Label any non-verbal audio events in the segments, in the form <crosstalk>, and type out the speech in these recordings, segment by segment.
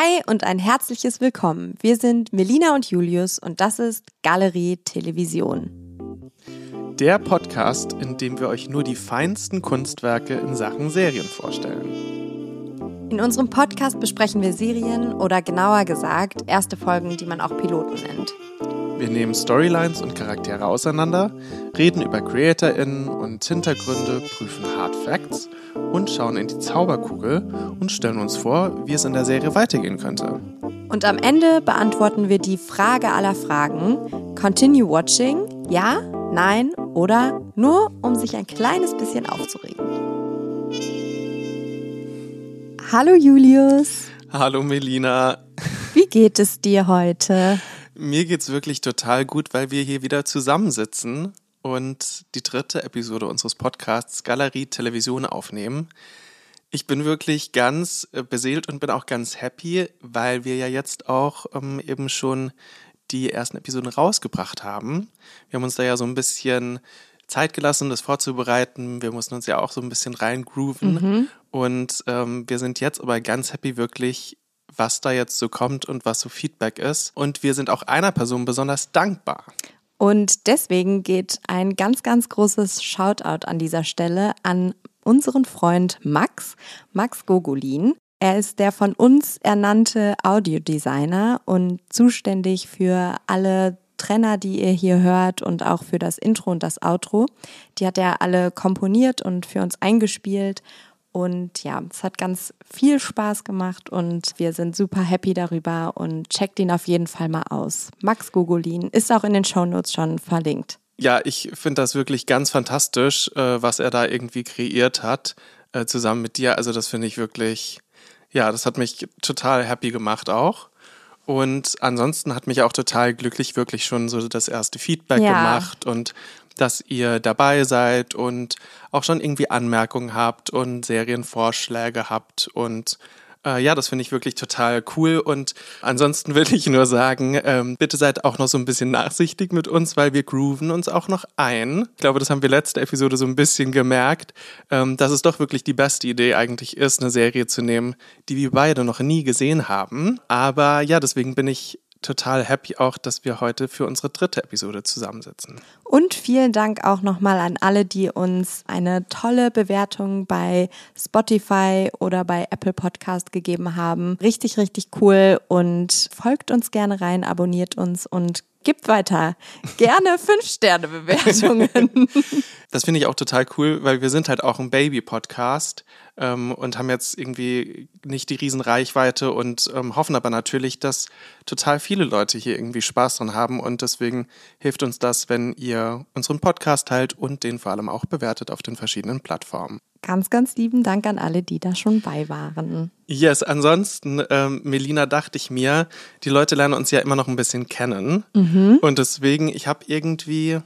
Hi und ein herzliches Willkommen. Wir sind Melina und Julius und das ist Galerie Television. Der Podcast, in dem wir euch nur die feinsten Kunstwerke in Sachen Serien vorstellen. In unserem Podcast besprechen wir Serien oder genauer gesagt erste Folgen, die man auch Piloten nennt. Wir nehmen Storylines und Charaktere auseinander, reden über CreatorInnen und Hintergründe, prüfen Hard Facts und schauen in die Zauberkugel und stellen uns vor, wie es in der Serie weitergehen könnte. Und am Ende beantworten wir die Frage aller Fragen: Continue watching? Ja, nein oder nur, um sich ein kleines bisschen aufzuregen. Hallo Julius. Hallo Melina. Wie geht es dir heute? Mir geht's wirklich total gut, weil wir hier wieder zusammensitzen und die dritte Episode unseres Podcasts Galerie Television aufnehmen. Ich bin wirklich ganz äh, beseelt und bin auch ganz happy, weil wir ja jetzt auch ähm, eben schon die ersten Episoden rausgebracht haben. Wir haben uns da ja so ein bisschen Zeit gelassen, das vorzubereiten. Wir mussten uns ja auch so ein bisschen reingrooven. Mhm. Und ähm, wir sind jetzt aber ganz happy, wirklich was da jetzt so kommt und was so Feedback ist. Und wir sind auch einer Person besonders dankbar. Und deswegen geht ein ganz, ganz großes Shoutout an dieser Stelle an unseren Freund Max, Max Gogolin. Er ist der von uns ernannte Audiodesigner und zuständig für alle Trenner, die ihr hier hört und auch für das Intro und das Outro. Die hat er alle komponiert und für uns eingespielt und ja, es hat ganz viel Spaß gemacht und wir sind super happy darüber und checkt ihn auf jeden Fall mal aus. Max Gogolin ist auch in den Shownotes schon verlinkt. Ja, ich finde das wirklich ganz fantastisch, äh, was er da irgendwie kreiert hat, äh, zusammen mit dir. Also das finde ich wirklich, ja, das hat mich total happy gemacht auch. Und ansonsten hat mich auch total glücklich wirklich schon so das erste Feedback ja. gemacht und dass ihr dabei seid und auch schon irgendwie Anmerkungen habt und Serienvorschläge habt und äh, ja, das finde ich wirklich total cool. Und ansonsten will ich nur sagen, ähm, bitte seid auch noch so ein bisschen nachsichtig mit uns, weil wir grooven uns auch noch ein. Ich glaube, das haben wir letzte Episode so ein bisschen gemerkt, ähm, dass es doch wirklich die beste Idee eigentlich ist, eine Serie zu nehmen, die wir beide noch nie gesehen haben. Aber ja, deswegen bin ich total happy auch, dass wir heute für unsere dritte Episode zusammensitzen. Und vielen Dank auch nochmal an alle, die uns eine tolle Bewertung bei Spotify oder bei Apple Podcast gegeben haben. Richtig, richtig cool und folgt uns gerne rein, abonniert uns und gibt weiter. <laughs> Gerne Fünf-Sterne-Bewertungen. <laughs> Das finde ich auch total cool, weil wir sind halt auch ein Baby-Podcast ähm, und haben jetzt irgendwie nicht die Riesenreichweite und ähm, hoffen aber natürlich, dass total viele Leute hier irgendwie Spaß dran haben und deswegen hilft uns das, wenn ihr unseren Podcast teilt und den vor allem auch bewertet auf den verschiedenen Plattformen. Ganz, ganz lieben Dank an alle, die da schon bei waren. Yes, ansonsten, ähm, Melina, dachte ich mir, die Leute lernen uns ja immer noch ein bisschen kennen. Mhm. Und deswegen, ich habe irgendwie,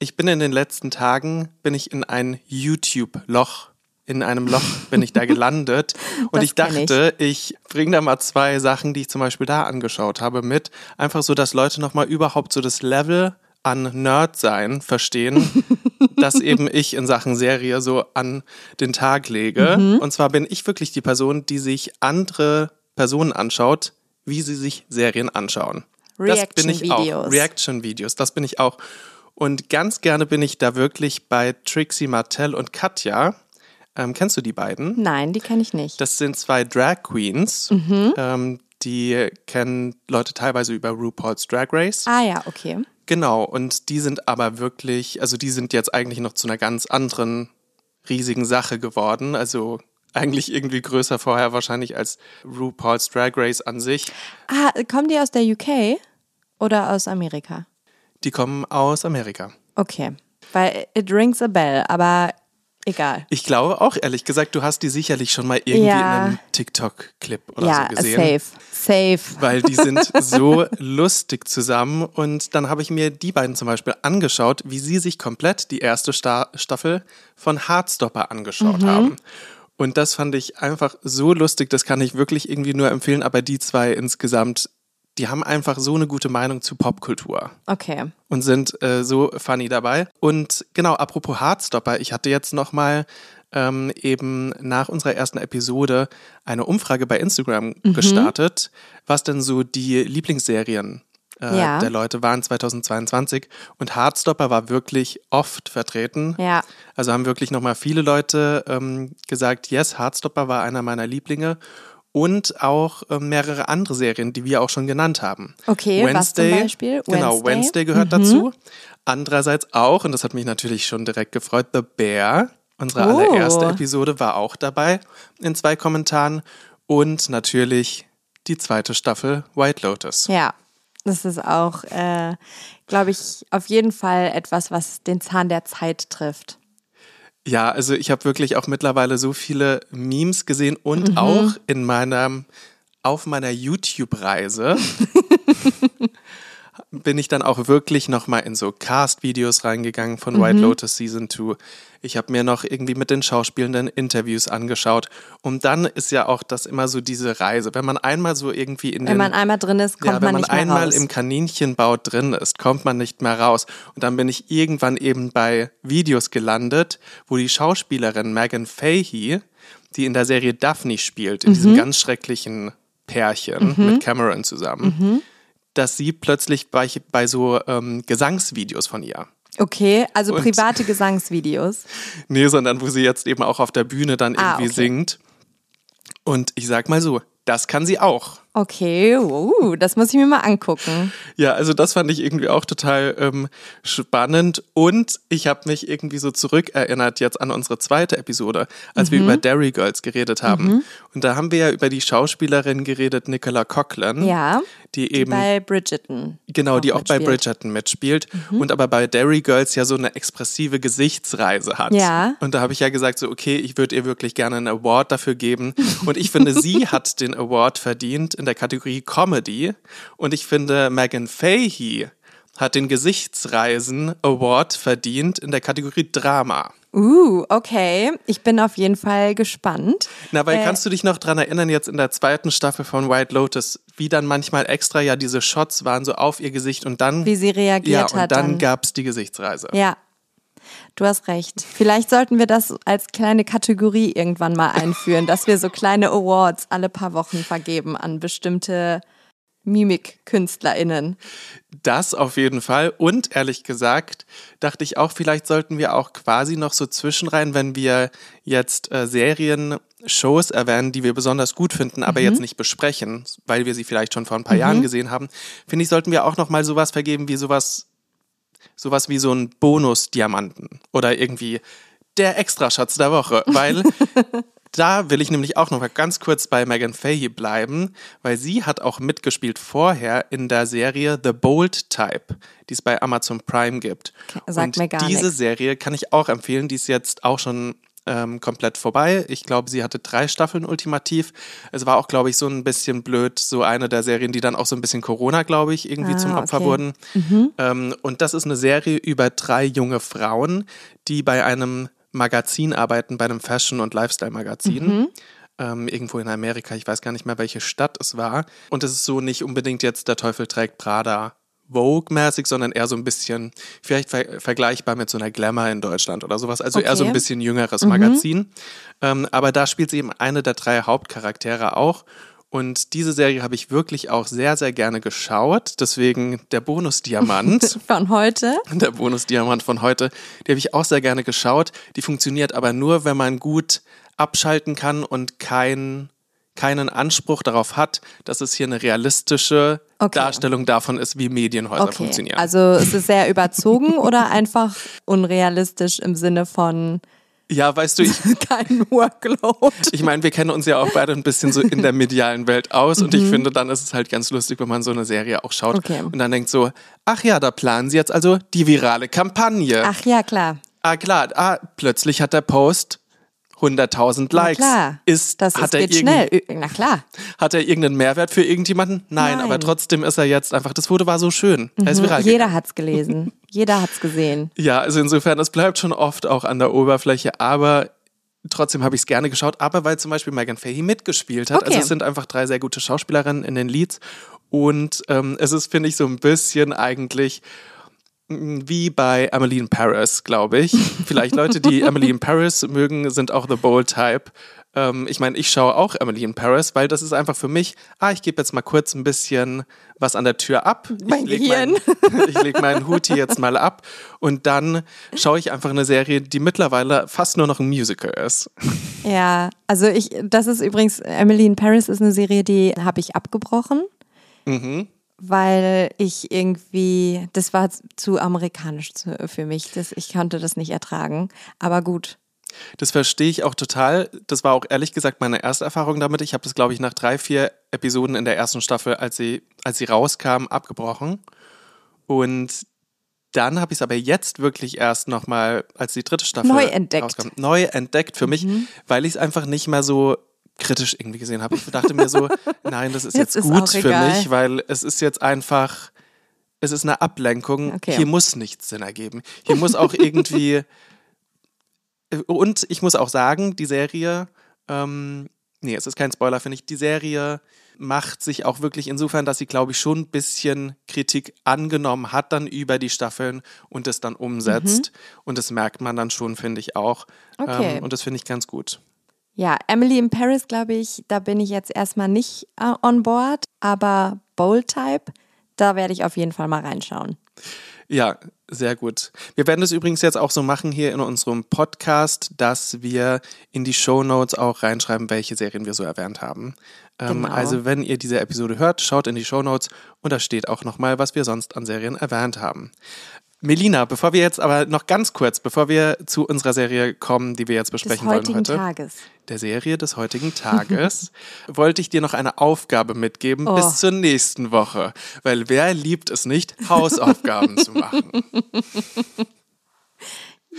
ich bin in den letzten Tagen, bin ich in ein YouTube-Loch in einem Loch bin ich da gelandet. <laughs> und ich dachte, ich, ich bringe da mal zwei Sachen, die ich zum Beispiel da angeschaut habe, mit. Einfach so, dass Leute nochmal überhaupt so das Level an Nerd sein verstehen, <laughs> das eben ich in Sachen Serie so an den Tag lege. Mhm. Und zwar bin ich wirklich die Person, die sich andere Personen anschaut, wie sie sich Serien anschauen. Reaction-Videos. Reaction-Videos, das bin ich auch. Und ganz gerne bin ich da wirklich bei Trixie Martell und Katja. Ähm, kennst du die beiden? Nein, die kenne ich nicht. Das sind zwei Drag Queens. Mhm. Ähm, die kennen Leute teilweise über RuPaul's Drag Race. Ah ja, okay. Genau, und die sind aber wirklich, also die sind jetzt eigentlich noch zu einer ganz anderen riesigen Sache geworden. Also eigentlich irgendwie größer vorher wahrscheinlich als RuPaul's Drag Race an sich. Ah, kommen die aus der UK oder aus Amerika? Die kommen aus Amerika. Okay, weil it rings a bell, aber egal. Ich glaube auch, ehrlich gesagt, du hast die sicherlich schon mal irgendwie ja. in einem TikTok-Clip oder ja, so gesehen. Ja, safe, safe. Weil die sind <laughs> so lustig zusammen. Und dann habe ich mir die beiden zum Beispiel angeschaut, wie sie sich komplett die erste Sta Staffel von Heartstopper angeschaut mhm. haben. Und das fand ich einfach so lustig, das kann ich wirklich irgendwie nur empfehlen, aber die zwei insgesamt die haben einfach so eine gute Meinung zu Popkultur. Okay. Und sind äh, so funny dabei. Und genau, apropos Hardstopper, ich hatte jetzt noch mal ähm, eben nach unserer ersten Episode eine Umfrage bei Instagram mhm. gestartet, was denn so die Lieblingsserien äh, ja. der Leute waren 2022 und Hardstopper war wirklich oft vertreten. Ja. Also haben wirklich nochmal viele Leute ähm, gesagt, yes, Hardstopper war einer meiner Lieblinge und auch äh, mehrere andere Serien, die wir auch schon genannt haben. Okay, Wednesday, was zum Beispiel? Genau, Wednesday, Wednesday gehört mhm. dazu. Andererseits auch, und das hat mich natürlich schon direkt gefreut, The Bear. Unsere oh. allererste Episode war auch dabei in zwei Kommentaren. Und natürlich die zweite Staffel White Lotus. Ja, das ist auch, äh, glaube ich, auf jeden Fall etwas, was den Zahn der Zeit trifft. Ja, also ich habe wirklich auch mittlerweile so viele Memes gesehen und mhm. auch in meinem, auf meiner YouTube-Reise <laughs> bin ich dann auch wirklich nochmal in so Cast-Videos reingegangen von White mhm. Lotus Season 2. Ich habe mir noch irgendwie mit den Schauspielenden Interviews angeschaut. Und dann ist ja auch das immer so diese Reise. Wenn man einmal so irgendwie in Wenn den, man einmal drin ist, kommt ja, man nicht mehr raus. Wenn man einmal im Kaninchenbau drin ist, kommt man nicht mehr raus. Und dann bin ich irgendwann eben bei Videos gelandet, wo die Schauspielerin Megan Fahey, die in der Serie Daphne spielt, in mhm. diesem ganz schrecklichen Pärchen mhm. mit Cameron zusammen, mhm. Dass sie plötzlich bei, bei so ähm, Gesangsvideos von ihr Okay, also und, private <laughs> Gesangsvideos. Nee, sondern wo sie jetzt eben auch auf der Bühne dann ah, irgendwie ah, okay. singt. Und ich sag mal so, das kann sie auch. Okay, uh, das muss ich mir mal angucken. Ja, also das fand ich irgendwie auch total ähm, spannend und ich habe mich irgendwie so zurückerinnert jetzt an unsere zweite Episode, als mhm. wir über Derry Girls geredet haben. Mhm. Und da haben wir ja über die Schauspielerin geredet, Nicola Coughlin. Ja. Die, die eben bei Bridgerton. Genau, die auch mitspielt. bei Bridgerton mitspielt mhm. und aber bei Derry Girls ja so eine expressive Gesichtsreise hat. Ja. Und da habe ich ja gesagt so, okay, ich würde ihr wirklich gerne einen Award dafür geben und ich finde, sie <laughs> hat den Award verdient in der Kategorie Comedy. Und ich finde, Megan Fahey hat den Gesichtsreisen Award verdient in der Kategorie Drama. Uh, okay. Ich bin auf jeden Fall gespannt. Na, weil äh, kannst du dich noch dran erinnern, jetzt in der zweiten Staffel von White Lotus, wie dann manchmal extra ja diese Shots waren so auf ihr Gesicht und dann. Wie sie reagiert ja, hat. Und dann, dann gab es die Gesichtsreise. Ja, Du hast recht. Vielleicht sollten wir das als kleine Kategorie irgendwann mal einführen, dass wir so kleine Awards alle paar Wochen vergeben an bestimmte Mimik-KünstlerInnen. Das auf jeden Fall. Und ehrlich gesagt, dachte ich auch, vielleicht sollten wir auch quasi noch so zwischenrein, wenn wir jetzt äh, Serien, Shows erwähnen, die wir besonders gut finden, aber mhm. jetzt nicht besprechen, weil wir sie vielleicht schon vor ein paar mhm. Jahren gesehen haben, finde ich, sollten wir auch noch mal sowas vergeben wie sowas sowas wie so ein Bonus-Diamanten oder irgendwie der Extraschatz der Woche, weil <laughs> da will ich nämlich auch noch mal ganz kurz bei Megan Fahey bleiben, weil sie hat auch mitgespielt vorher in der Serie The Bold Type, die es bei Amazon Prime gibt. Sagt Und mir gar diese nix. Serie kann ich auch empfehlen, die ist jetzt auch schon ähm, komplett vorbei. Ich glaube, sie hatte drei Staffeln ultimativ. Es war auch, glaube ich, so ein bisschen blöd, so eine der Serien, die dann auch so ein bisschen Corona, glaube ich, irgendwie ah, zum Opfer okay. wurden. Mhm. Ähm, und das ist eine Serie über drei junge Frauen, die bei einem Magazin arbeiten, bei einem Fashion- und Lifestyle-Magazin. Mhm. Ähm, irgendwo in Amerika, ich weiß gar nicht mehr, welche Stadt es war. Und es ist so nicht unbedingt jetzt der Teufel trägt Prada Vogue-mäßig, sondern eher so ein bisschen, vielleicht ver vergleichbar mit so einer Glamour in Deutschland oder sowas. Also okay. eher so ein bisschen jüngeres mhm. Magazin. Ähm, aber da spielt sie eben eine der drei Hauptcharaktere auch. Und diese Serie habe ich wirklich auch sehr, sehr gerne geschaut. Deswegen der Bonusdiamant. <laughs> von heute. Der Bonusdiamant von heute. Die habe ich auch sehr gerne geschaut. Die funktioniert aber nur, wenn man gut abschalten kann und kein keinen Anspruch darauf hat, dass es hier eine realistische okay. Darstellung davon ist, wie Medienhäuser okay. funktionieren. Also es ist sehr überzogen oder einfach unrealistisch im Sinne von ja, weißt du, ich, <laughs> kein Workload. Ich meine, wir kennen uns ja auch beide ein bisschen so in der medialen Welt aus mhm. und ich mhm. finde, dann ist es halt ganz lustig, wenn man so eine Serie auch schaut okay. und dann denkt so, ach ja, da planen sie jetzt also die virale Kampagne. Ach ja, klar. Ah klar, ah, plötzlich hat der Post 100.000 Likes. Na klar. Ist, das hat ist, er geht schnell. Na klar. Hat er irgendeinen Mehrwert für irgendjemanden? Nein, Nein, aber trotzdem ist er jetzt einfach, das Foto war so schön. Mhm. Jeder hat es gelesen. <laughs> Jeder hat es gesehen. Ja, also insofern, es bleibt schon oft auch an der Oberfläche, aber trotzdem habe ich es gerne geschaut, aber weil zum Beispiel Megan Fahey mitgespielt hat. Also okay. Also es sind einfach drei sehr gute Schauspielerinnen in den Leads und ähm, es ist, finde ich, so ein bisschen eigentlich wie bei Emily in Paris, glaube ich. <laughs> Vielleicht Leute, die Emily in Paris mögen, sind auch The Bold Type. Ähm, ich meine, ich schaue auch Emily in Paris, weil das ist einfach für mich, ah, ich gebe jetzt mal kurz ein bisschen was an der Tür ab. Mein <laughs> ich lege mein, leg meinen Hut hier jetzt mal ab und dann schaue ich einfach eine Serie, die mittlerweile fast nur noch ein Musical ist. Ja, also ich, das ist übrigens, Emily in Paris ist eine Serie, die habe ich abgebrochen, Mhm. Weil ich irgendwie, das war zu amerikanisch für mich. Das, ich konnte das nicht ertragen. Aber gut. Das verstehe ich auch total. Das war auch ehrlich gesagt meine erste Erfahrung damit. Ich habe das, glaube ich, nach drei, vier Episoden in der ersten Staffel, als sie, als sie rauskam, abgebrochen. Und dann habe ich es aber jetzt wirklich erst nochmal, als die dritte Staffel Neu entdeckt. rauskam, neu entdeckt für mich, weil ich es einfach nicht mehr so kritisch irgendwie gesehen habe. Ich dachte mir so, <laughs> nein, das ist Jetzt jetzt, ist gut für egal. mich, weil es ist jetzt einfach, es ist eine Ablenkung. Okay. Hier muss nichts Sinn ergeben. Hier muss auch irgendwie <laughs> und ich muss auch sagen, die Serie, ähm, nee, es ist kein Spoiler, finde ich, die Serie macht sich auch wirklich insofern, dass sie, glaube ich, schon ein bisschen Kritik angenommen hat dann über die Staffeln und es dann umsetzt. Und das merkt man dann schon, finde ich auch. Okay. Ähm, und das finde ich ganz gut. Ja, Emily in Paris, glaube ich, da bin ich jetzt erstmal nicht äh, on board, aber Bold Type, da werde ich auf jeden Fall mal reinschauen. Ja, sehr gut. Wir werden das übrigens jetzt auch so machen hier in unserem Podcast, dass wir in die Show Notes auch reinschreiben, welche Serien wir so erwähnt haben. Ähm, Genau. Also wenn ihr diese Episode hört, schaut in die Show Notes und da steht auch nochmal, was wir sonst an Serien erwähnt haben. Melina, bevor wir jetzt aber noch ganz kurz, bevor wir zu unserer Serie kommen, die wir jetzt Des besprechen wollen heutigen heute, Tages. der Serie des heutigen Tages, <laughs> wollte ich dir noch eine Aufgabe mitgeben Oh. bis zur nächsten Woche. Weil wer liebt es nicht, Hausaufgaben zu machen? <laughs>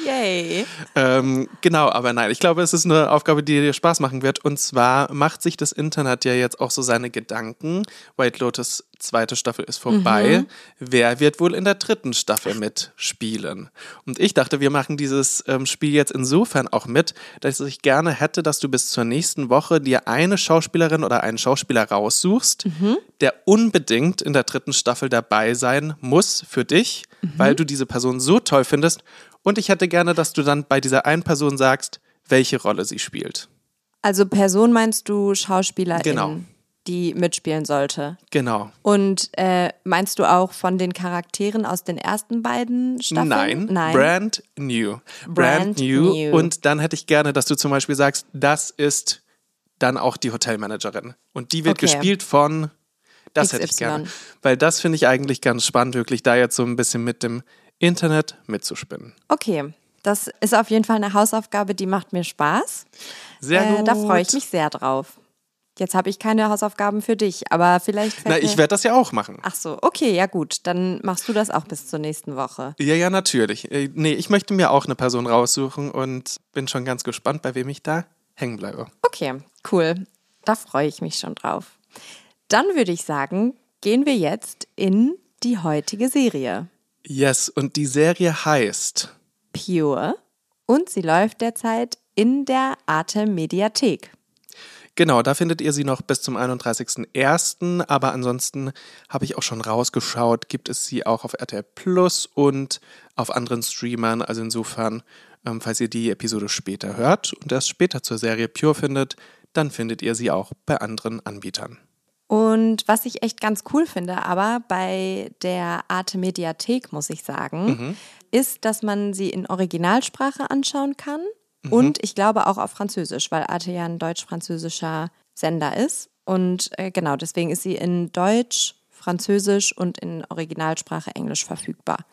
Yay. Ähm, genau, aber nein, ich glaube, es ist eine Aufgabe, die dir Spaß machen wird. Und zwar macht sich das Internet ja jetzt auch so seine Gedanken. White Lotus zweite Staffel ist vorbei. Wer wird wohl in der dritten Staffel mitspielen? Und ich dachte, wir machen dieses ähm, Spiel jetzt insofern auch mit, dass ich gerne hätte, dass du bis zur nächsten Woche dir eine Schauspielerin oder einen Schauspieler raussuchst, der unbedingt in der dritten Staffel dabei sein muss für dich, weil du diese Person so toll findest. Und ich hätte gerne, dass du dann bei dieser einen Person sagst, welche Rolle sie spielt. Also Person meinst du Schauspielerin, Genau. die mitspielen sollte? Genau. Und äh, meinst du auch von den Charakteren aus den ersten beiden Staffeln? Nein, Nein. brand new. Brand, Brand new. new. Und dann hätte ich gerne, dass du zum Beispiel sagst, das ist dann auch die Hotelmanagerin. Und die wird Okay. gespielt von, das hätte ich XY. gerne. Weil das finde ich eigentlich ganz spannend, wirklich da jetzt so ein bisschen mit dem Internet mitzuspinnen. Okay, das ist auf jeden Fall eine Hausaufgabe, die macht mir Spaß. Sehr Äh, gut. da freue ich mich sehr drauf. Jetzt habe ich keine Hausaufgaben für dich, aber vielleicht Na, ich werde das ja auch machen. Ach so, okay, ja gut, dann machst du das auch bis zur nächsten Woche. Ja, ja, natürlich. Äh, Nee, ich möchte mir auch eine Person raussuchen und bin schon ganz gespannt, bei wem ich da hängen bleibe. Okay, cool. Da freue ich mich schon drauf. Dann würde ich sagen, gehen wir jetzt in die heutige Serie. Yes, und die Serie heißt Pure und sie läuft derzeit in der Arte Mediathek. Genau, da findet ihr sie noch bis zum 31.01. Aber ansonsten habe ich auch schon rausgeschaut, gibt es sie auch auf RTL Plus und auf anderen Streamern. Also insofern, ähm, falls ihr die Episode später hört und erst später zur Serie Pure findet, dann findet ihr sie auch bei anderen Anbietern. Und was ich echt ganz cool finde, aber bei der Arte Mediathek, muss ich sagen, ist, dass man sie in Originalsprache anschauen kann und ich glaube auch auf Französisch, weil Arte ja ein deutsch-französischer Sender ist. Und äh, genau, deswegen ist sie in Deutsch, Französisch und in Originalsprache Englisch verfügbar.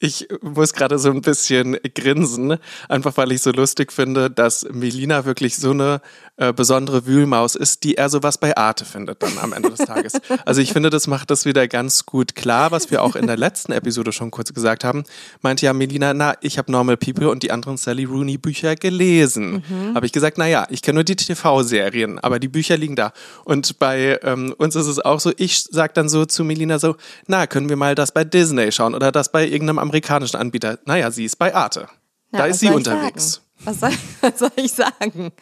Ich muss gerade so ein bisschen grinsen, einfach weil ich so lustig finde, dass Melina wirklich so eine äh, besondere Wühlmaus ist, die eher sowas bei Arte findet dann am Ende des Tages. Also ich finde, das macht das wieder ganz gut klar, was wir auch in der letzten Episode schon kurz gesagt haben. Meinte ja Melina, na, ich habe Normal People und die anderen Sally Rooney Bücher gelesen. Habe ich gesagt, na ja, ich kenne nur die TV-Serien, aber die Bücher liegen da. Und bei ähm, uns ist es auch so, ich sag dann so zu Melina so, na, können wir mal das bei Disney schauen oder das bei irgendeinem amerikanischen Anbieter. Naja, sie ist bei Arte. Ja, da ist sie unterwegs. Was soll, <laughs> was soll ich sagen?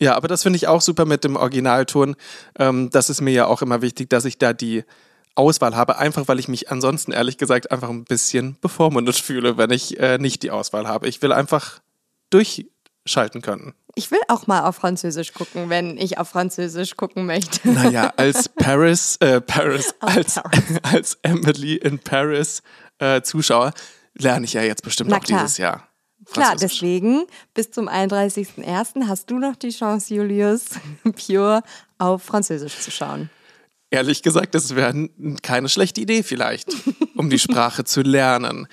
Ja, aber das finde ich auch super mit dem Originalton. Ähm, das ist mir ja auch immer wichtig, dass ich da die Auswahl habe, einfach weil ich mich ansonsten ehrlich gesagt einfach ein bisschen bevormundet fühle, wenn ich äh, nicht die Auswahl habe. Ich will einfach durchschalten können. Ich will auch mal auf Französisch gucken, wenn ich auf Französisch gucken möchte. Naja, als <laughs> Paris, äh, Paris, als, Paris. <laughs> als Emily in Paris äh, Zuschauer lerne ich ja jetzt bestimmt auch dieses Jahr. Klar, deswegen bis zum 31.01. hast du noch die Chance, Julius, <laughs> Pure auf Französisch zu schauen. Ehrlich gesagt, das wäre keine schlechte Idee vielleicht, <laughs> um die Sprache zu lernen.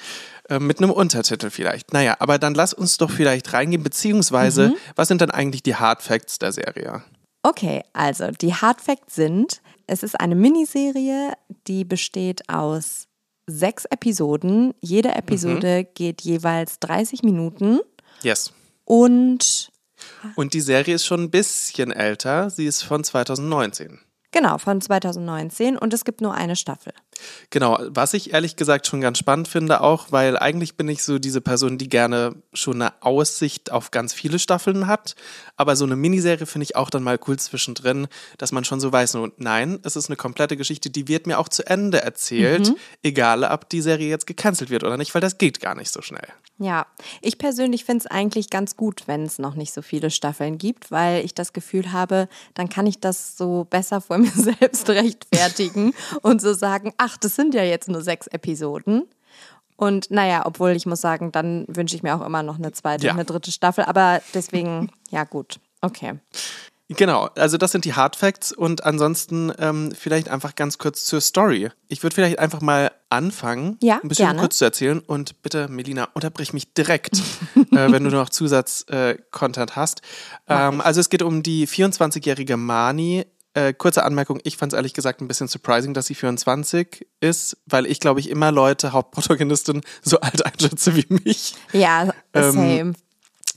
Äh, mit einem Untertitel vielleicht. Naja, aber dann lass uns doch vielleicht reingehen, beziehungsweise, mhm. was sind dann eigentlich die Hard Facts der Serie? Okay, also die Hard Facts sind, es ist eine Miniserie, die besteht aus sechs Episoden. Jede Episode mhm. geht jeweils 30 Minuten. Yes. Und. Und die Serie ist schon ein bisschen älter. Sie ist von 2019. Genau, von 2019 und es gibt nur eine Staffel. Genau, was ich ehrlich gesagt schon ganz spannend finde, auch weil eigentlich bin ich so diese Person, die gerne schon eine Aussicht auf ganz viele Staffeln hat. Aber so eine Miniserie finde ich auch dann mal cool zwischendrin, dass man schon so weiß, no, nein, es ist eine komplette Geschichte, die wird mir auch zu Ende erzählt, mhm. egal ob die Serie jetzt gecancelt wird oder nicht, weil das geht gar nicht so schnell. Ja, ich persönlich finde es eigentlich ganz gut, wenn es noch nicht so viele Staffeln gibt, weil ich das Gefühl habe, dann kann ich das so besser vor <laughs> mir selbst rechtfertigen und so sagen, ach, das sind ja jetzt nur sechs Episoden. Und naja, obwohl ich muss sagen, dann wünsche ich mir auch immer noch eine zweite ja. eine dritte Staffel. Aber deswegen, <laughs> ja gut, okay. Genau, also das sind die Hard Facts und ansonsten ähm, vielleicht einfach ganz kurz zur Story. Ich würde vielleicht einfach mal anfangen, ja, ein bisschen gerne. kurz zu erzählen und bitte, Melina, unterbrich mich direkt, <laughs> äh, wenn du noch Zusatz-Content äh, hast. Ähm, also es geht um die 24-jährige Mani. Äh, kurze Anmerkung, ich fand es ehrlich gesagt ein bisschen surprising, dass sie 24 ist, weil ich glaube ich immer Leute, Hauptprotagonistin, so alt einschätze wie mich. Ja, ähm, same. Ähm,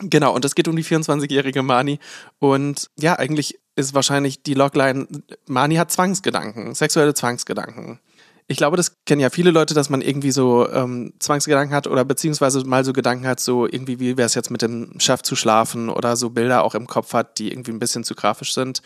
Genau, und es geht um die 24-jährige Mani. Und ja, eigentlich ist wahrscheinlich die Logline, Mani hat Zwangsgedanken, sexuelle Zwangsgedanken. Ich glaube, das kennen ja viele Leute, dass man irgendwie so ähm, Zwangsgedanken hat oder beziehungsweise mal so Gedanken hat, so irgendwie, wie wäre es jetzt mit dem Chef zu schlafen oder so Bilder auch im Kopf hat, die irgendwie ein bisschen zu grafisch sind.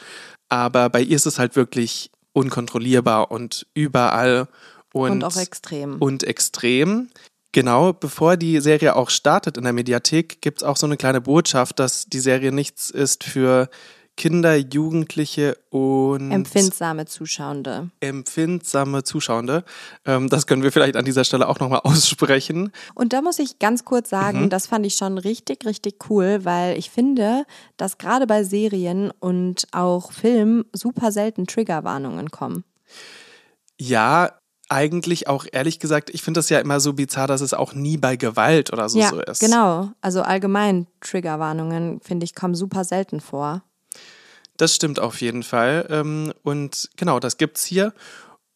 Aber bei ihr ist es halt wirklich unkontrollierbar und überall. Und, und auch extrem. Und extrem. Genau, bevor die Serie auch startet in der Mediathek, gibt es auch so eine kleine Botschaft, dass die Serie nichts ist für Kinder, Jugendliche und empfindsame Zuschauende. Empfindsame Zuschauende. Ähm, das können wir vielleicht an dieser Stelle auch nochmal aussprechen. Und da muss ich ganz kurz sagen, mhm. das fand ich schon richtig, richtig cool, weil ich finde, dass gerade bei Serien und auch Filmen super selten Triggerwarnungen kommen. Ja, eigentlich auch ehrlich gesagt, ich finde das ja immer so bizarr, dass es auch nie bei Gewalt oder so, ja, so ist. Genau, also allgemein Triggerwarnungen, finde ich, kommen super selten vor. Das stimmt auf jeden Fall. Ähm, und genau, das gibt's hier.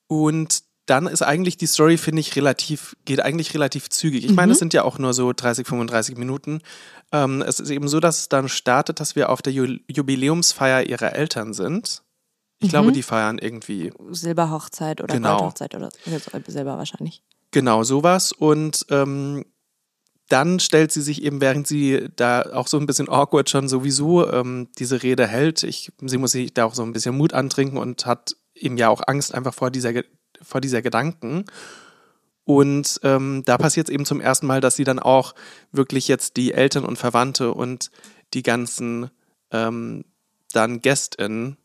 Und dann ist eigentlich die Story, finde ich, relativ, geht eigentlich relativ zügig. Ich mhm. meine, es sind ja auch nur so 30, 35 Minuten. Ähm, es ist eben so, dass es dann startet, dass wir auf der Jubiläumsfeier ihrer Eltern sind. Ich mhm. glaube, die feiern irgendwie. Silberhochzeit oder genau. Goldhochzeit oder Silber wahrscheinlich. Genau, sowas. Und ähm, dann stellt sie sich eben, während sie da auch so ein bisschen awkward schon sowieso ähm, diese Rede hält, ich, sie muss sich da auch so ein bisschen Mut antrinken und hat eben ja auch Angst einfach vor dieser, vor dieser Gedanken. Und ähm, da passiert es eben zum ersten Mal, dass sie dann auch wirklich jetzt die Eltern und Verwandte und die ganzen ähm, dann GästInnen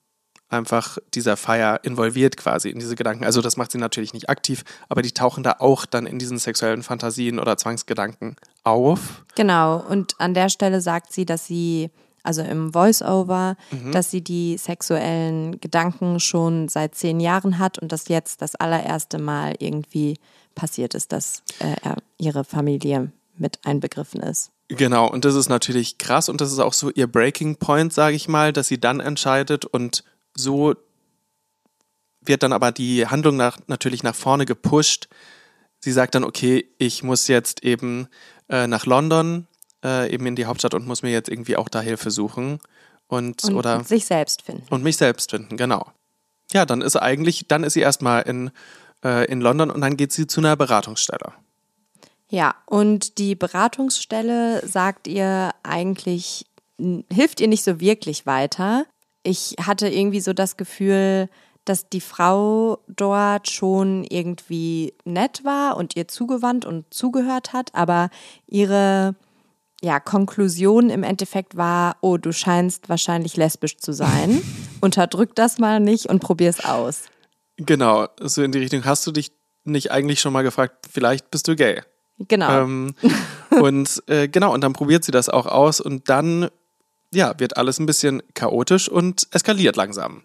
einfach dieser Feier involviert quasi in diese Gedanken. Also das macht sie natürlich nicht aktiv, aber die tauchen da auch dann in diesen sexuellen Fantasien oder Zwangsgedanken auf. Genau, und an der Stelle sagt sie, dass sie, also im Voice-Over, mhm. dass sie die sexuellen Gedanken schon seit zehn Jahren hat und dass jetzt das allererste Mal irgendwie passiert ist, dass äh, ihre Familie mit einbegriffen ist. Genau, und das ist natürlich krass und das ist auch so ihr Breaking Point, sage ich mal, dass sie dann entscheidet und so wird dann aber die Handlung nach, natürlich nach vorne gepusht. Sie sagt dann, okay, ich muss jetzt eben äh, nach London, äh, eben in die Hauptstadt und muss mir jetzt irgendwie auch da Hilfe suchen. Und, und oder, sich selbst finden. Und mich selbst finden, genau. Ja, dann ist eigentlich, dann ist sie erstmal in, äh, in London und dann geht sie zu einer Beratungsstelle. Ja, und die Beratungsstelle sagt ihr eigentlich, hilft ihr nicht so wirklich weiter, ich hatte irgendwie so das Gefühl, dass die Frau dort schon irgendwie nett war und ihr zugewandt und zugehört hat, aber ihre ja, Konklusion im Endeffekt war, oh, du scheinst wahrscheinlich lesbisch zu sein. <laughs> Unterdrück das mal nicht und probier's aus. Genau, so in die Richtung. Hast du dich nicht eigentlich schon mal gefragt, vielleicht bist du gay? Genau. Ähm, und äh, genau, und dann probiert sie das auch aus und dann, ja, wird alles ein bisschen chaotisch und eskaliert langsam.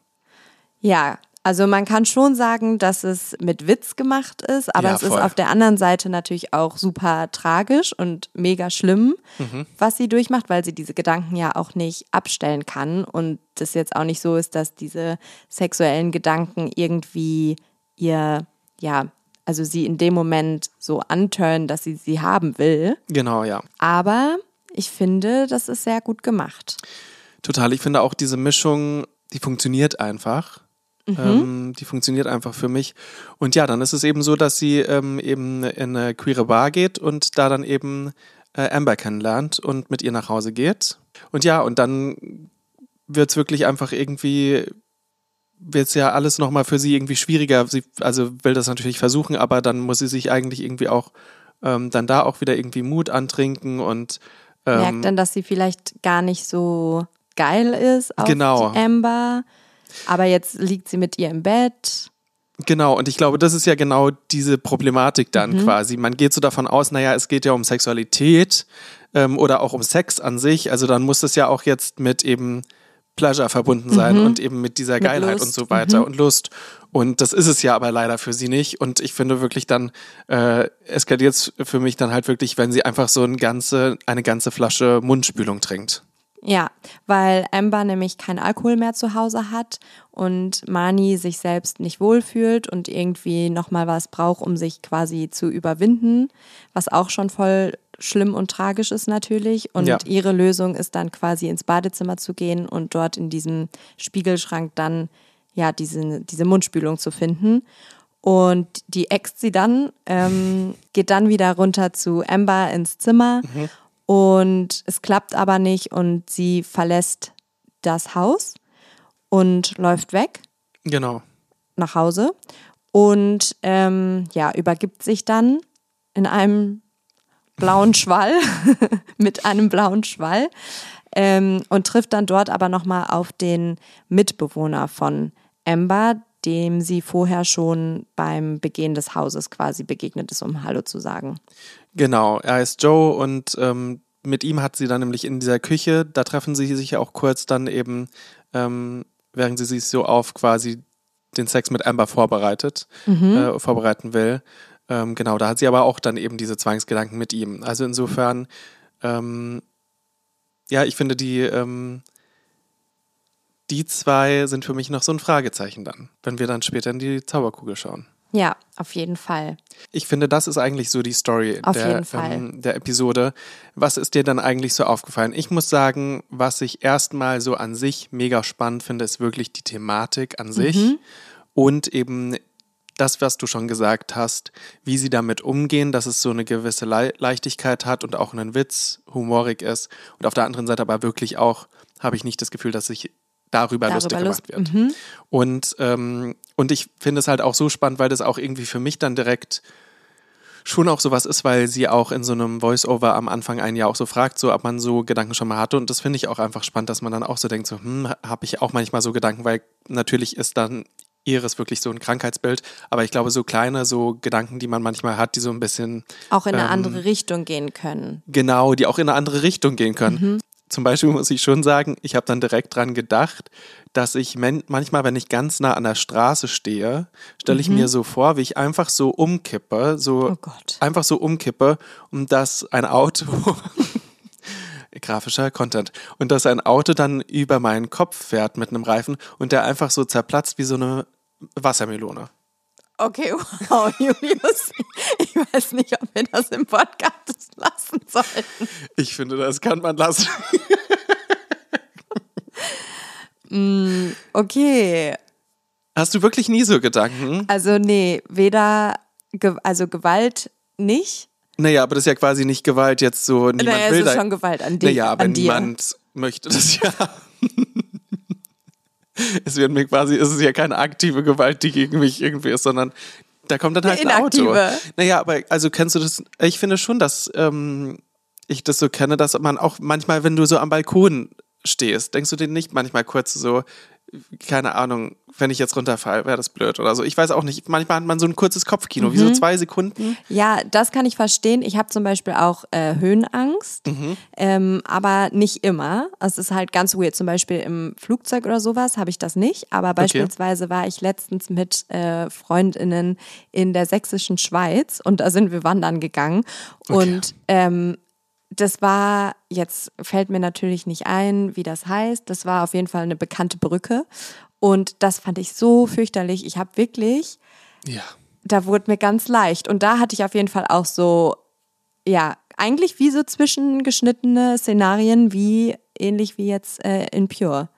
Ja, also man kann schon sagen, dass es mit Witz gemacht ist, aber Ja, es ist auf der anderen Seite natürlich auch super tragisch und mega schlimm, Mhm. was sie durchmacht, weil sie diese Gedanken ja auch nicht abstellen kann und es jetzt auch nicht so ist, dass diese sexuellen Gedanken irgendwie ihr, ja, also sie in dem Moment so antören, dass sie sie haben will. Genau, ja. Aber ich finde, das ist sehr gut gemacht. Total. Ich finde auch diese Mischung, die funktioniert einfach. Ähm, die funktioniert einfach für mich. Und ja, dann ist es eben so, dass sie ähm, eben in eine queere Bar geht und da dann eben äh, Amber kennenlernt und mit ihr nach Hause geht. Und ja, und dann wird es wirklich einfach irgendwie, wird es ja alles nochmal für sie irgendwie schwieriger. Sie also will das natürlich versuchen, aber dann muss sie sich eigentlich irgendwie auch ähm, dann da auch wieder irgendwie Mut antrinken und ähm, Merkt dann, dass sie vielleicht gar nicht so geil ist auf Genau. die Amber. Aber jetzt liegt sie mit ihr im Bett. Genau, und ich glaube, das ist ja genau diese Problematik dann Mhm. quasi. Man geht so davon aus, naja, es geht ja um Sexualität ähm, oder auch um Sex an sich. Also dann muss das ja auch jetzt mit eben Pleasure verbunden sein und eben mit dieser Geilheit Mhm. Lust. Mhm. und so weiter und Lust. Und das ist es ja aber leider für sie nicht. Und ich finde wirklich dann äh, eskaliert es für mich dann halt wirklich, wenn sie einfach so ein ganze, eine ganze Flasche Mundspülung trinkt. Ja, weil Amber nämlich kein Alkohol mehr zu Hause hat und Mani sich selbst nicht wohlfühlt und irgendwie nochmal was braucht, um sich quasi zu überwinden, was auch schon voll schlimm und tragisch ist natürlich. Und Ja. ihre Lösung ist dann quasi ins Badezimmer zu gehen und dort in diesem Spiegelschrank dann ja diese, diese Mundspülung zu finden. Und die äxt sie dann, ähm, geht dann wieder runter zu Amber ins Zimmer und es klappt aber nicht und sie verlässt das Haus und läuft weg Genau. nach Hause und ähm, ja, übergibt sich dann in einem blauen Schwall, <laughs> mit einem blauen Schwall ähm, und trifft dann dort aber nochmal auf den Mitbewohner von Amber, dem sie vorher schon beim Begehen des Hauses quasi begegnet ist, um Hallo zu sagen. Genau, er heißt Joe und ähm, mit ihm hat sie dann nämlich in dieser Küche, da treffen sie sich ja auch kurz dann eben, ähm, während sie sich so auf quasi den Sex mit Amber vorbereitet, äh, vorbereiten will. Ähm, genau, da hat sie aber auch dann eben diese Zwangsgedanken mit ihm. Also insofern, ähm, ja, ich finde die, ähm, die zwei sind für mich noch so ein Fragezeichen dann, wenn wir dann später in die Zauberkugel schauen. Ja, auf jeden Fall. Ich finde, das ist eigentlich so die Story Auf der. Ähm, der Episode. Was ist dir dann eigentlich so aufgefallen? Ich muss sagen, was ich erstmal so an sich mega spannend finde, ist wirklich die Thematik an sich Mhm. und eben das, was du schon gesagt hast, wie sie damit umgehen, dass es so eine gewisse Le Leichtigkeit hat und auch einen Witz, humorig ist. Und auf der anderen Seite aber wirklich auch, habe ich nicht das Gefühl, dass sich darüber, lustig Darüber gemacht Lust- wird. Und, ähm, und ich finde es halt auch so spannend, weil das auch irgendwie für mich dann direkt schon auch sowas ist, weil sie auch in so einem Voice-Over am Anfang einen ja auch so fragt, so ob man so Gedanken schon mal hatte. Und das finde ich auch einfach spannend, dass man dann auch so denkt, so, hm, habe ich auch manchmal so Gedanken, weil natürlich ist dann ihres wirklich so ein Krankheitsbild. Aber ich glaube, so kleine so Gedanken, die man manchmal hat, die so ein bisschen Auch in eine Ähm, andere Richtung gehen können. Genau, die auch in eine andere Richtung gehen können. Zum Beispiel muss ich schon sagen, ich habe dann direkt dran gedacht, dass ich manchmal, wenn ich ganz nah an der Straße stehe, stelle ich mir so vor, wie ich einfach so umkippe, so Oh Gott. einfach so umkippe und dass ein Auto <laughs> grafischer Content und dass ein Auto dann über meinen Kopf fährt mit einem Reifen und der einfach so zerplatzt wie so eine Wassermelone. Okay, <laughs> wow, Julius. Ich weiß nicht, ob wir das im Podcast lassen sollten. Ich finde, das kann man lassen. Okay, Hast du wirklich nie so Gedanken? also nee, weder, Ge also Gewalt nicht. Naja, aber das ist ja quasi nicht Gewalt jetzt so, niemand naja, will es ist schon Gewalt an, dir, naja, aber an dir. niemand möchte das ja. Es wird mir quasi, es ist ja keine aktive Gewalt, die gegen mich irgendwie ist, sondern da kommt dann halt ein Auto. Naja, aber also kennst du das? Ich finde schon, dass ähm, ich das so kenne, dass man auch manchmal, wenn du so am Balkon stehst, denkst du dir nicht manchmal kurz so, keine Ahnung, wenn ich jetzt runterfalle, wäre das blöd oder so. Ich weiß auch nicht. Manchmal hat man so ein kurzes Kopfkino, mhm. wie so mhm. zwei Sekunden. Ja, das kann ich verstehen. Ich habe zum Beispiel auch äh, Höhenangst, mhm. ähm, aber nicht immer. Es ist halt ganz weird. Zum Beispiel im Flugzeug oder sowas habe ich das nicht. Aber beispielsweise okay. war ich letztens mit äh, Freundinnen in der sächsischen Schweiz und da sind wir wandern gegangen. Okay. Und ähm, das war, jetzt fällt mir natürlich nicht ein, wie das heißt. Das war auf jeden Fall eine bekannte Brücke. Und das fand ich so fürchterlich. Ich habe wirklich, ja. da wurde mir ganz leicht. Und da hatte ich auf jeden Fall auch so, ja, eigentlich wie so zwischengeschnittene Szenarien, wie ähnlich wie jetzt äh, in Pure.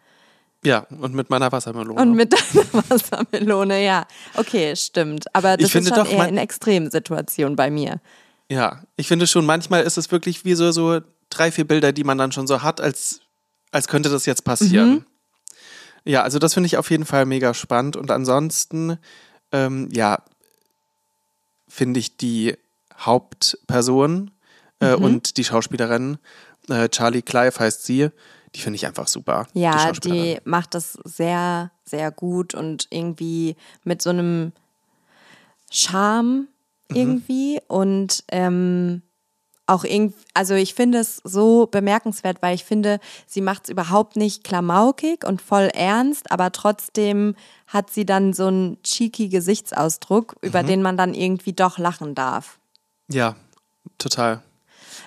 Ja, und mit meiner Wassermelone. Und mit deiner <laughs> Wassermelone, ja. Okay, stimmt. Aber das ist schon doch, eher in Extremsituationen bei mir. Ja, ich finde schon, manchmal ist es wirklich wie so, so drei, vier Bilder, die man dann schon so hat, als, als könnte das jetzt passieren. Mhm. Ja, also das finde ich auf jeden Fall mega spannend. Und ansonsten, ähm, ja, finde ich die Hauptperson äh, mhm. und die Schauspielerin, äh, Charlie Clive heißt sie, die finde ich einfach super. Ja, die, die macht das sehr, sehr gut und irgendwie mit so einem Charme. Irgendwie mhm. und ähm, auch irgendwie, also ich finde es so bemerkenswert, weil ich finde, sie macht es überhaupt nicht klamaukig und voll ernst, aber trotzdem hat sie dann so einen cheeky Gesichtsausdruck, mhm. über den man dann irgendwie doch lachen darf. Ja, total.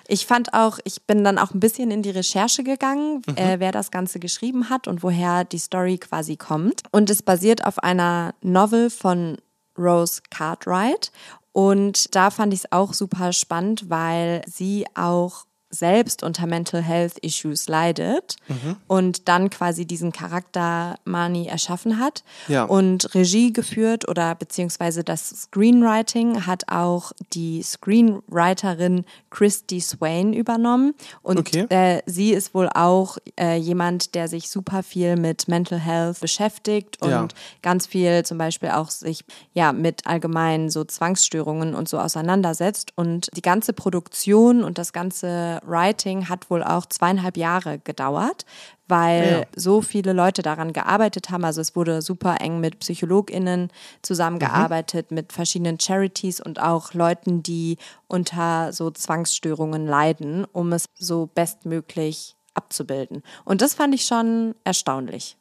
Ich fand auch, ich bin dann auch ein bisschen in die Recherche gegangen, mhm. äh, wer das Ganze geschrieben hat und woher die Story quasi kommt. Und es basiert auf einer Novel von Rose Cartwright und da fand ich es auch super spannend, weil sie auch selbst unter Mental Health Issues leidet mhm. und dann quasi diesen Charakter Mani erschaffen hat ja. und Regie geführt oder beziehungsweise das Screenwriting hat auch die Screenwriterin Christy Swain übernommen und okay. äh, sie ist wohl auch äh, jemand, der sich super viel mit Mental Health beschäftigt und ja. ganz viel zum Beispiel auch sich ja mit allgemeinen so Zwangsstörungen und so auseinandersetzt und die ganze Produktion und das ganze Writing hat wohl auch zweieinhalb Jahre gedauert, weil ja. so viele Leute daran gearbeitet haben. Also es wurde super eng mit PsychologInnen zusammengearbeitet, mhm. mit verschiedenen Charities und auch Leuten, die unter so Zwangsstörungen leiden, um es so bestmöglich abzubilden. Und das fand ich schon erstaunlich.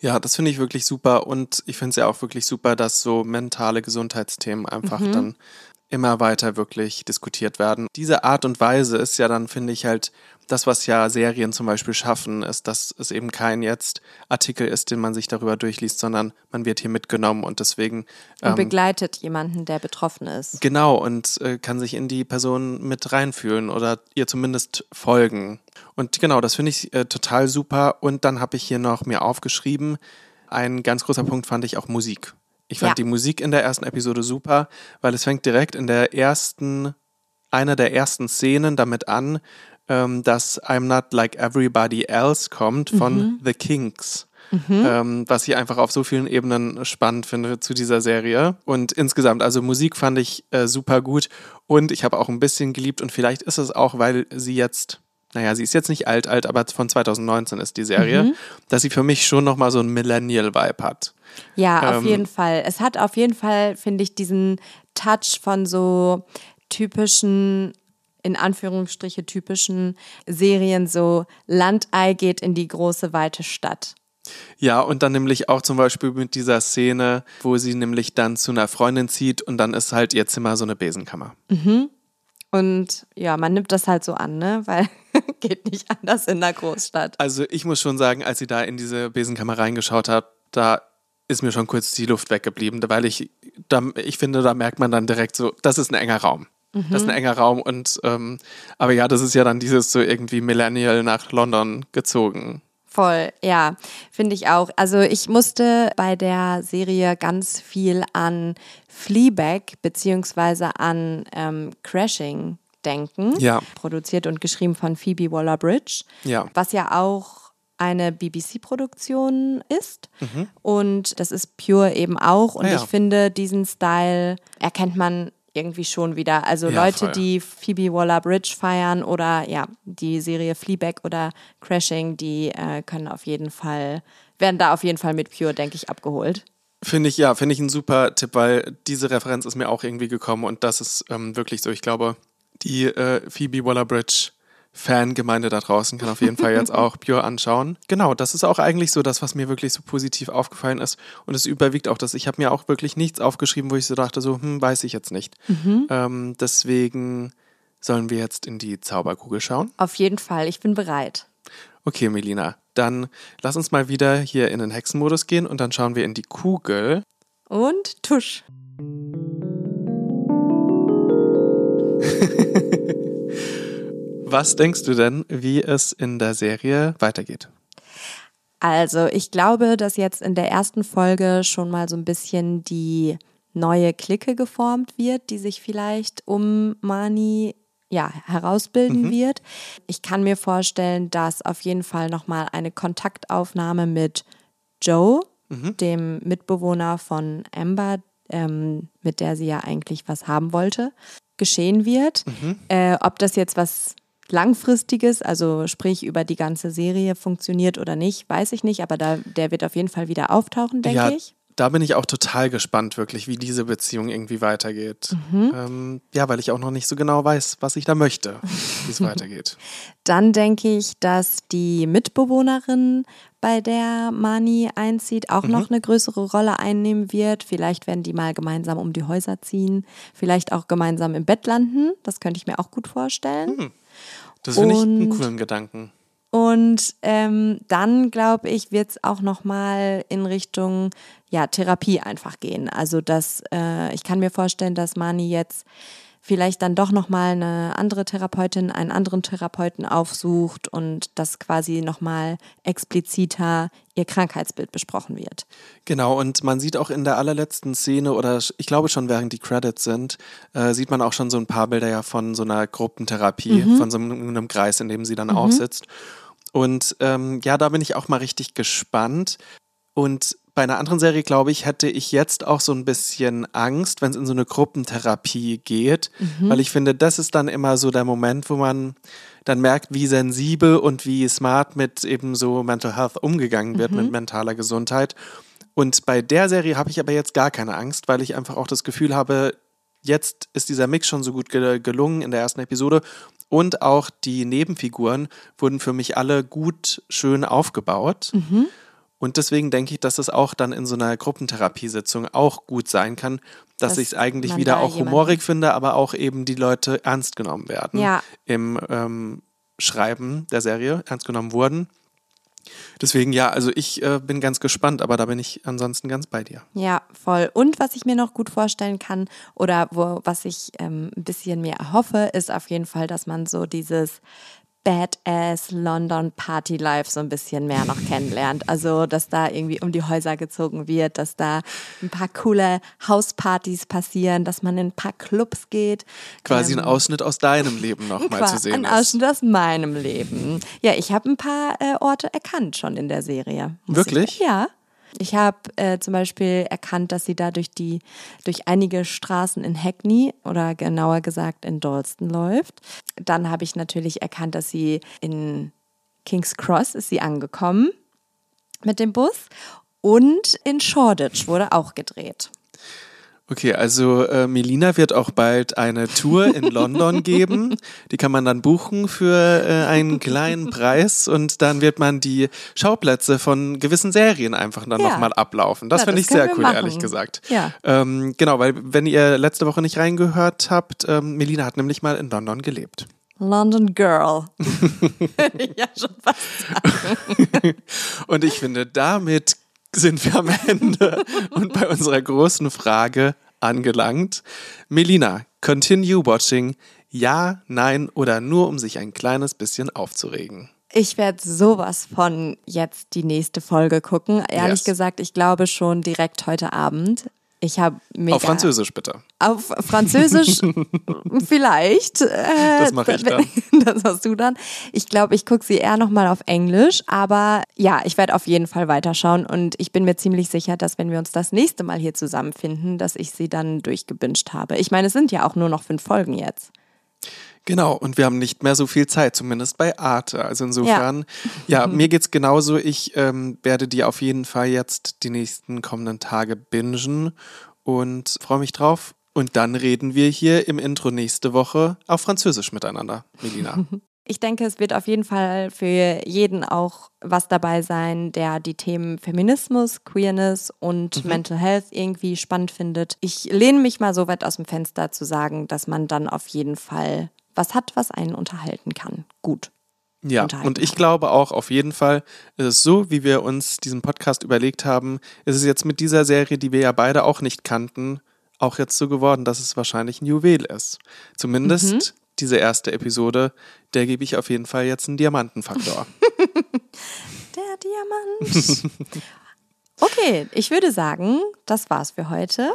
Ja, das finde ich wirklich super und ich finde es ja auch wirklich super, dass so mentale Gesundheitsthemen einfach mhm. dann immer weiter wirklich diskutiert werden. Diese Art und Weise ist ja dann, finde ich, halt das, was ja Serien zum Beispiel schaffen, ist, dass es eben kein jetzt Artikel ist, den man sich darüber durchliest, sondern man wird hier mitgenommen und deswegen. Ähm, und begleitet jemanden, der betroffen ist. Genau, und äh, kann sich in die Person mit reinfühlen oder ihr zumindest folgen. Und genau, das finde ich äh, total super. Und dann habe ich hier noch mir aufgeschrieben, ein ganz großer Punkt fand ich auch Musik. Ich fand ja. die Musik in der ersten Episode super, weil es fängt direkt in der ersten, einer der ersten Szenen damit an, ähm, dass I'm Not Like Everybody Else kommt von mhm. The Kinks. Mhm. Ähm, was ich einfach auf so vielen Ebenen spannend finde zu dieser Serie. Und insgesamt, also Musik fand ich äh, super gut und ich habe auch ein bisschen geliebt und vielleicht ist es auch, weil sie jetzt naja, sie ist jetzt nicht alt, alt, aber von 2019 ist die Serie, mhm. dass sie für mich schon nochmal so einen Millennial-Vibe hat. Ja, auf ähm, jeden Fall. Es hat auf jeden Fall, finde ich, diesen Touch von so typischen in Anführungsstriche typischen Serien so Landei geht in die große weite Stadt. Ja, und dann nämlich auch zum Beispiel mit dieser Szene, wo sie nämlich dann zu einer Freundin zieht und dann ist halt ihr Zimmer so eine Besenkammer. Mhm. Und ja, man nimmt das halt so an, ne? <laughs> Weil <laughs> geht nicht anders in der Großstadt. Also ich muss schon sagen, als sie da in diese Besenkammer reingeschaut hat, da ist mir schon kurz die Luft weggeblieben, weil ich, da, ich finde, da merkt man dann direkt so, das ist ein enger Raum. Mhm. Das ist ein enger Raum und ähm, aber ja, das ist ja dann dieses so irgendwie Millennial nach London gezogen. Voll, ja, finde ich auch. Also ich musste bei der Serie ganz viel an Fleabag beziehungsweise an ähm, Crashing denken. Ja. Produziert und geschrieben von Phoebe Waller-Bridge. Ja. Was ja auch eine BBC-Produktion ist. Und das ist Pure eben auch. Und Ah ja. ich finde, diesen Style erkennt man irgendwie schon wieder. Also Ja, Leute, voll. die Phoebe Waller-Bridge feiern oder ja, die Serie Fleabag oder Crashing, die äh, können auf jeden Fall, werden da auf jeden Fall mit Pure, denke ich, abgeholt. Finde ich, ja, finde ich ein super Tipp, weil diese Referenz ist mir auch irgendwie gekommen und das ist ähm, wirklich so. Ich glaube, die äh, Phoebe Waller-Bridge Fangemeinde da draußen kann auf jeden Fall jetzt auch Pure anschauen. <laughs> Genau, das ist auch eigentlich so das, was mir wirklich so positiv aufgefallen ist. Und es überwiegt auch das. Ich habe mir auch wirklich nichts aufgeschrieben, wo ich so dachte, so, hm, weiß ich jetzt nicht. Ähm, deswegen sollen wir jetzt in die Zauberkugel schauen. Auf jeden Fall, ich bin bereit. Okay, Melina, dann lass uns mal wieder hier in den Hexenmodus gehen und dann schauen wir in die Kugel. Und tusch. <laughs> Was denkst du denn, wie es in der Serie weitergeht? Also, ich glaube, dass jetzt in der ersten Folge schon mal so ein bisschen die neue Clique geformt wird, die sich vielleicht um Mani ja, herausbilden wird. Ich kann mir vorstellen, dass auf jeden Fall nochmal eine Kontaktaufnahme mit Joe, dem Mitbewohner von Amber, ähm, mit der sie ja eigentlich was haben wollte, geschehen wird. Äh, ob das jetzt was langfristiges, also sprich über die ganze Serie funktioniert oder nicht, weiß ich nicht, aber da, der wird auf jeden Fall wieder auftauchen, denke ja, ich. da bin ich auch total gespannt, wirklich, wie diese Beziehung irgendwie weitergeht. Mhm. Ähm, ja, weil ich auch noch nicht so genau weiß, was ich da möchte, wie es <laughs> weitergeht. Dann denke ich, dass die Mitbewohnerin, bei der Mani einzieht, auch noch eine größere Rolle einnehmen wird. Vielleicht werden die mal gemeinsam um die Häuser ziehen, vielleicht auch gemeinsam im Bett landen. Das könnte ich mir auch gut vorstellen. Das finde ich einen coolen Gedanken. Und ähm, dann, glaube ich, wird es auch nochmal in Richtung ja, Therapie einfach gehen. Also, dass äh, ich kann mir vorstellen, dass Mani jetzt vielleicht dann doch nochmal eine andere Therapeutin, einen anderen Therapeuten aufsucht und dass quasi nochmal expliziter ihr Krankheitsbild besprochen wird. Genau, und man sieht auch in der allerletzten Szene oder ich glaube schon während die Credits sind, äh, sieht man auch schon so ein paar Bilder ja von so einer Gruppentherapie, von so einem, einem Kreis, in dem sie dann auch sitzt. Und ähm, ja, da bin ich auch mal richtig gespannt. Und bei einer anderen Serie, glaube ich, hätte ich jetzt auch so ein bisschen Angst, wenn es in so eine Gruppentherapie geht, weil ich finde, das ist dann immer so der Moment, wo man dann merkt, wie sensibel und wie smart mit eben so Mental Health umgegangen wird, mit mentaler Gesundheit. Und bei der Serie habe ich aber jetzt gar keine Angst, weil ich einfach auch das Gefühl habe, jetzt ist dieser Mix schon so gut ge gelungen in der ersten Episode. Und auch die Nebenfiguren wurden für mich alle gut, schön aufgebaut. Und deswegen denke ich, dass es auch dann in so einer Gruppentherapiesitzung auch gut sein kann, dass, Dass ich es eigentlich wieder auch humorig finde, aber auch eben die Leute ernst genommen werden Ja. im ähm, Schreiben der Serie, ernst genommen wurden. Deswegen ja, also ich äh, bin ganz gespannt, aber da bin ich ansonsten ganz bei dir. Ja, voll. Und was ich mir noch gut vorstellen kann oder wo, was ich ähm, ein bisschen mir erhoffe, ist auf jeden Fall, dass man so dieses Badass London Party Life so ein bisschen mehr noch kennenlernt. Also, dass da irgendwie um die Häuser gezogen wird, dass da ein paar coole Hauspartys passieren, dass man in ein paar Clubs geht. Quasi Ähm, ein Ausschnitt aus deinem Leben nochmal zu sehen Ein ist. Ausschnitt aus meinem Leben. Ja, ich habe ein paar äh, Orte erkannt schon in der Serie. Wirklich? Ich, ja. Ich habe äh, zum Beispiel erkannt, dass sie da durch die durch einige Straßen in Hackney oder genauer gesagt in Dalston läuft. Dann habe ich natürlich erkannt, dass sie in Kings Cross ist sie angekommen mit dem Bus und in Shoreditch wurde auch gedreht. Okay, also äh, Melina wird auch bald eine Tour in London <laughs> geben. Die kann man dann buchen für äh, einen kleinen Preis und dann wird man die Schauplätze von gewissen Serien einfach dann Ja. nochmal ablaufen. Das Ja, finde ich sehr cool, machen. ehrlich gesagt. Ja. Ähm, genau, weil wenn ihr letzte Woche nicht reingehört habt, ähm, Melina hat nämlich mal in London gelebt. London Girl. <laughs> <laughs> ja, schon fast. Und ich finde, damit sind wir am Ende und bei unserer großen Frage angelangt. Melina, continue watching. Ja, nein oder nur, um sich ein kleines bisschen aufzuregen. Ich werde sowas von jetzt die nächste Folge gucken. Ehrlich Yes. gesagt, ich glaube schon direkt heute Abend. Ich habe mega. Auf Französisch bitte. Auf Französisch <laughs> vielleicht. Äh, Das mache ich dann. <laughs> Das hast du dann. Ich glaube, ich gucke sie eher nochmal auf Englisch. Aber ja, ich werde auf jeden Fall weiterschauen. Und ich bin mir ziemlich sicher, dass wenn wir uns das nächste Mal hier zusammenfinden, dass ich sie dann durchgebinged habe. Ich meine, es sind ja auch nur noch fünf Folgen jetzt. Genau, und wir haben nicht mehr so viel Zeit, zumindest bei Arte. Also insofern, ja, ja <laughs> mir geht's genauso. Ich ähm, werde die auf jeden Fall jetzt die nächsten kommenden Tage bingen und freue mich drauf. Und dann reden wir hier im Intro nächste Woche auf Französisch miteinander, Melina. <laughs> Ich denke, es wird auf jeden Fall für jeden auch was dabei sein, der die Themen Feminismus, Queerness und mhm. Mental Health irgendwie spannend findet. Ich lehne mich mal so weit aus dem Fenster zu sagen, dass man dann auf jeden Fall was hat, was einen unterhalten kann. Gut. Ja, und ich glaube auch auf jeden Fall, ist es so, wie wir uns diesen Podcast überlegt haben, ist es jetzt mit dieser Serie, die wir ja beide auch nicht kannten, auch jetzt so geworden, dass es wahrscheinlich ein Juwel ist. Zumindest mhm. diese erste Episode, der gebe ich auf jeden Fall jetzt einen Diamantenfaktor. <laughs> der Diamant. <laughs> okay, ich würde sagen, das war's für heute.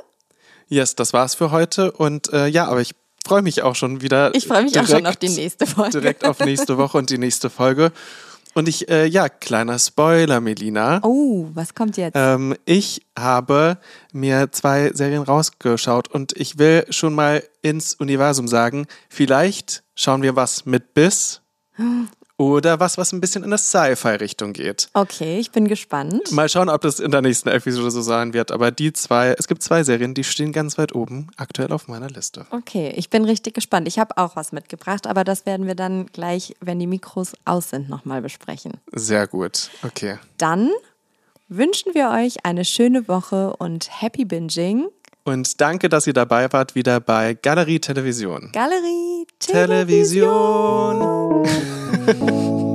Yes, das war's für heute. Und äh, ja, aber ich freue mich auch schon wieder. Ich freue mich direkt, auch schon auf die nächste Folge. Direkt auf nächste Woche und die nächste Folge. Und ich, äh, ja, kleiner Spoiler, Melina. Oh, was kommt jetzt? Ähm, ich habe mir zwei Serien rausgeschaut und ich will schon mal ins Universum sagen, vielleicht schauen wir was mit Biss <gasps> oder was, was ein bisschen in eine Sci-Fi-Richtung geht. Okay, ich bin gespannt. Mal schauen, ob das in der nächsten Episode so sein wird. Aber die zwei, es gibt zwei Serien, die stehen ganz weit oben aktuell auf meiner Liste. Okay, ich bin richtig gespannt. Ich habe auch was mitgebracht, aber das werden wir dann gleich, wenn die Mikros aus sind, nochmal besprechen. Sehr gut, okay. Dann wünschen wir euch eine schöne Woche und Happy Binging. Und danke, dass ihr dabei wart, wieder bei Galerie Television. Galerie Television. Television. <laughs> Mm-hmm. <laughs>